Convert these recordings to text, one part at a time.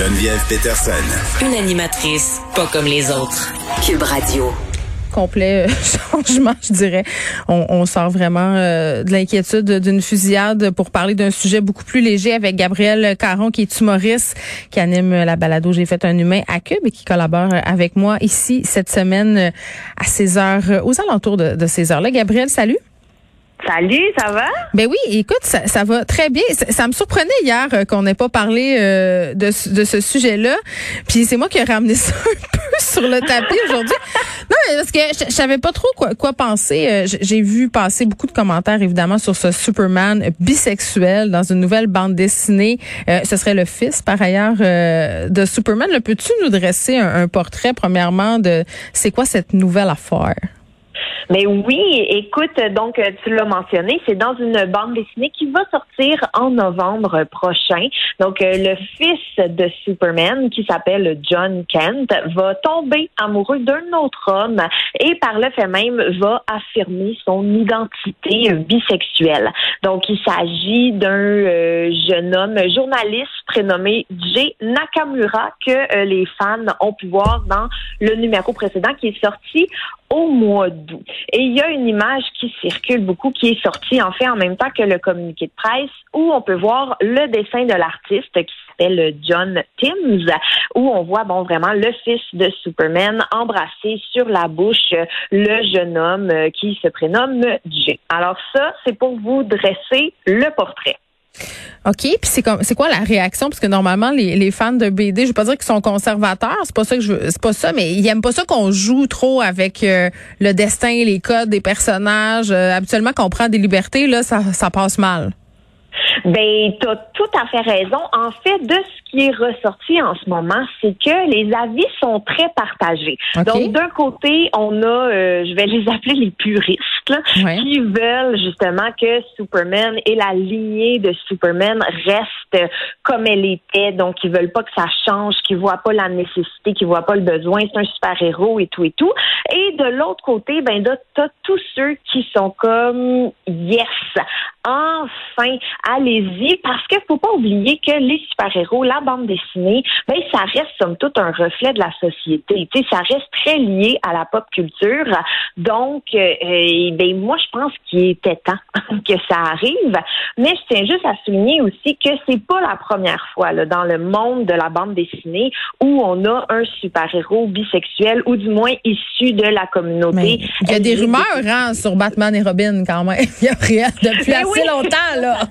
Geneviève Peterson. Une animatrice pas comme les autres. Cube Radio complet euh, changement, je dirais. On, sort vraiment euh, de l'inquiétude d'une fusillade pour parler d'un sujet beaucoup plus léger avec Gabriel Caron, qui est humoriste, qui anime la balado J'ai fait un humain à Cube et qui collabore avec moi ici cette semaine à 16 heures, aux alentours de, de ces heures-là. Gabriel, salut. Salut, ça va? Ben oui, écoute, ça, ça va très bien. Ça, me surprenait hier euh, qu'on n'ait pas parlé euh, de, de ce sujet-là. Puis c'est moi qui ai ramené ça un peu sur le tapis aujourd'hui. Non, parce que je, savais pas trop quoi, quoi penser. Euh, j'ai vu passer beaucoup de commentaires, évidemment, sur ce Superman bisexuel dans une nouvelle bande dessinée. ce serait le fils, par ailleurs, de Superman. Peux-tu nous dresser un portrait, premièrement, de c'est quoi cette nouvelle affaire? Mais oui, écoute, donc euh, tu l'as mentionné, c'est dans une bande dessinée qui va sortir en novembre prochain. Donc euh, le fils de Superman, qui s'appelle John Kent, va tomber amoureux d'un autre homme et par le fait même va affirmer son identité bisexuelle. Donc il s'agit d'un euh, jeune homme journaliste prénommé Jay Nakamura que les fans ont pu voir dans le numéro précédent qui est sorti au mois d'août. Et il y a une image qui circule beaucoup, qui est sortie en fait en même temps que le communiqué de presse, où on peut voir le dessin de l'artiste qui s'appelle John Timms, où on voit bon vraiment le fils de Superman embrasser sur la bouche le jeune homme qui se prénomme Jay. Alors ça, c'est pour vous dresser le portrait. OK, puis c'est comme c'est quoi la réaction? Parce que normalement les, les fans de BD, je veux pas dire qu'ils sont conservateurs, c'est pas ça que je veux, c'est pas ça mais ils aiment pas ça qu'on joue trop avec euh, le destin, les codes des personnages. Euh, habituellement quand on prend des libertés là, ça ça passe mal. Ben, tu as tout à fait raison. En fait, de ce qui est ressorti en ce moment, c'est que les avis sont très partagés. Donc, d'un côté, on a, euh, je vais les appeler les puristes, qui veulent justement que Superman et la lignée de Superman reste comme elle était. Donc, ils veulent pas que ça change, qu'ils voient pas la nécessité, qu'ils voient pas le besoin. C'est un super-héros et tout et tout. Et de l'autre côté, ben, t'as tous ceux qui sont comme yes, enfin, allez-y, parce qu'il faut pas oublier que les super-héros, la bande dessinée, ben, ça reste somme toute un reflet de la société. Tu sais, ça reste très lié à la pop culture. Donc, euh, ben, moi, je pense qu'il était temps que ça arrive. Mais je tiens juste à souligner aussi que c'est pas la première fois, là, dans le monde de la bande dessinée où on a un super-héros bisexuel ou du moins issu de la communauté. Il y a des rumeurs, hein, sur Batman et Robin, quand même. Il y a rien depuis ben assez longtemps, là.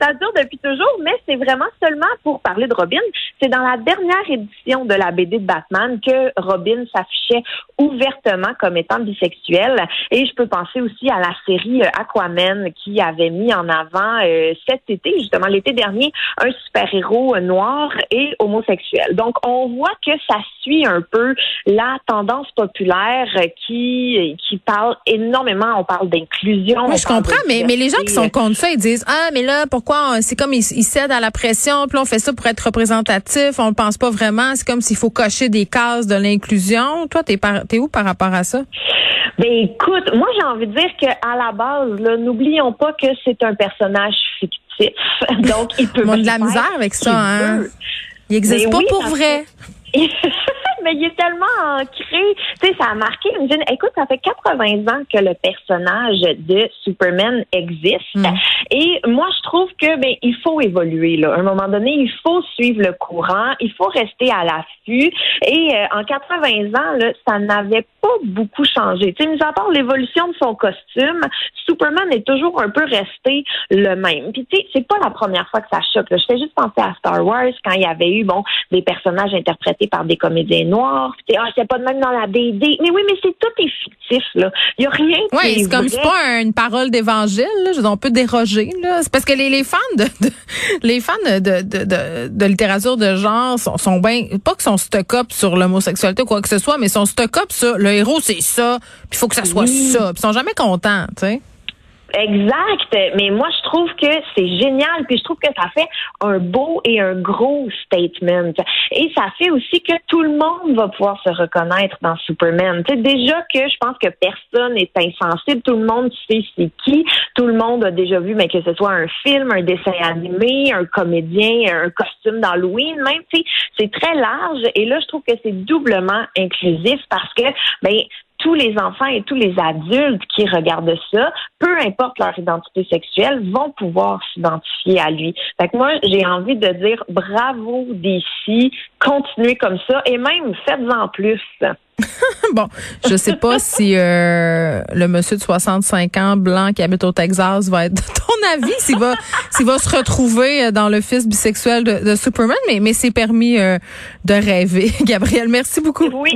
ça dure depuis toujours, mais c'est vraiment seulement pour parler de Robin. C'est dans la dernière édition de la BD de Batman que Robin s'affichait ouvertement comme étant bisexuel. Et je peux penser aussi à la série euh, Aquaman qui avait mis en avant euh, cet été, justement l'été dernier, un super-héros noir et homosexuel. Donc on voit que ça suit un peu la tendance populaire qui qui parle énormément. On parle d'inclusion. Oui, je comprends, mais, mais les gens qui sont contre ça, ils disent ah mais là pourquoi c'est comme ils, cèdent à la pression, puis on fait ça pour être représentatif, on ne pense pas vraiment, c'est comme s'il faut cocher des cases de l'inclusion. Toi, t'es es où par rapport à ça? Ben écoute, moi j'ai envie de dire que à la base, n'oublions pas que c'est un personnage fictif. Donc il peut. On a de la misère avec ça, hein? Il n'existe ben pas pour vrai. mais il est tellement ancré. Tu sais, ça a marqué. Écoute, ça fait 80 ans que le personnage de Superman existe. Hmm. Et moi, je trouve que ben il faut évoluer. Là. À un moment donné, il faut suivre le courant. Il faut rester à l'affût. Et euh, en 80 ans, là, ça n'avait pas beaucoup changé. Tu sais, mis à part l'évolution de son costume, Superman est toujours un peu resté le même. Puis tu sais, c'est pas la première fois que ça choque. Je fais juste penser à Star Wars quand il y avait eu bon des personnages interprétés par des comédiens noirs. Ah, c'est pas de même dans la BD. Mais oui, mais c'est tout est fictif là. Il y a rien. Oui, c'est comme c'est pas une parole d'évangile. On peut déroger là. C'est parce que les, les fans de, les fans de, de, de, de, littérature de genre sont, sont bien pas qu'ils sont stock up sur l'homosexualité ou quoi que ce soit, mais sont stock up sur le héros c'est ça. Puis il faut que ça soit ça. Puis ils sont jamais contents, tu sais. Exact. Mais moi, je trouve que c'est génial. Puis je trouve que ça fait un beau et un gros statement. Et ça fait aussi que tout le monde va pouvoir se reconnaître dans Superman. Sais, déjà que je pense que personne n'est insensible. Tout le monde sait c'est qui. Tout le monde a déjà vu, mais que ce soit un film, un dessin animé, un comédien, un costume d'Halloween, même, c'est très large. Et là, je trouve que c'est doublement inclusif parce que, ben, tous les enfants et tous les adultes qui regardent ça, peu importe leur identité sexuelle, vont pouvoir s'identifier à lui. Fait que moi, j'ai envie de dire bravo d'ici, continuez comme ça et même faites-en plus. bon, je sais pas si euh, le monsieur de 65 ans blanc qui habite au Texas va être de ton avis, s'il va s'il va se retrouver euh, dans le fils bisexuel de, Superman, mais mais c'est permis euh, de rêver. Gabriel, merci beaucoup. Oui.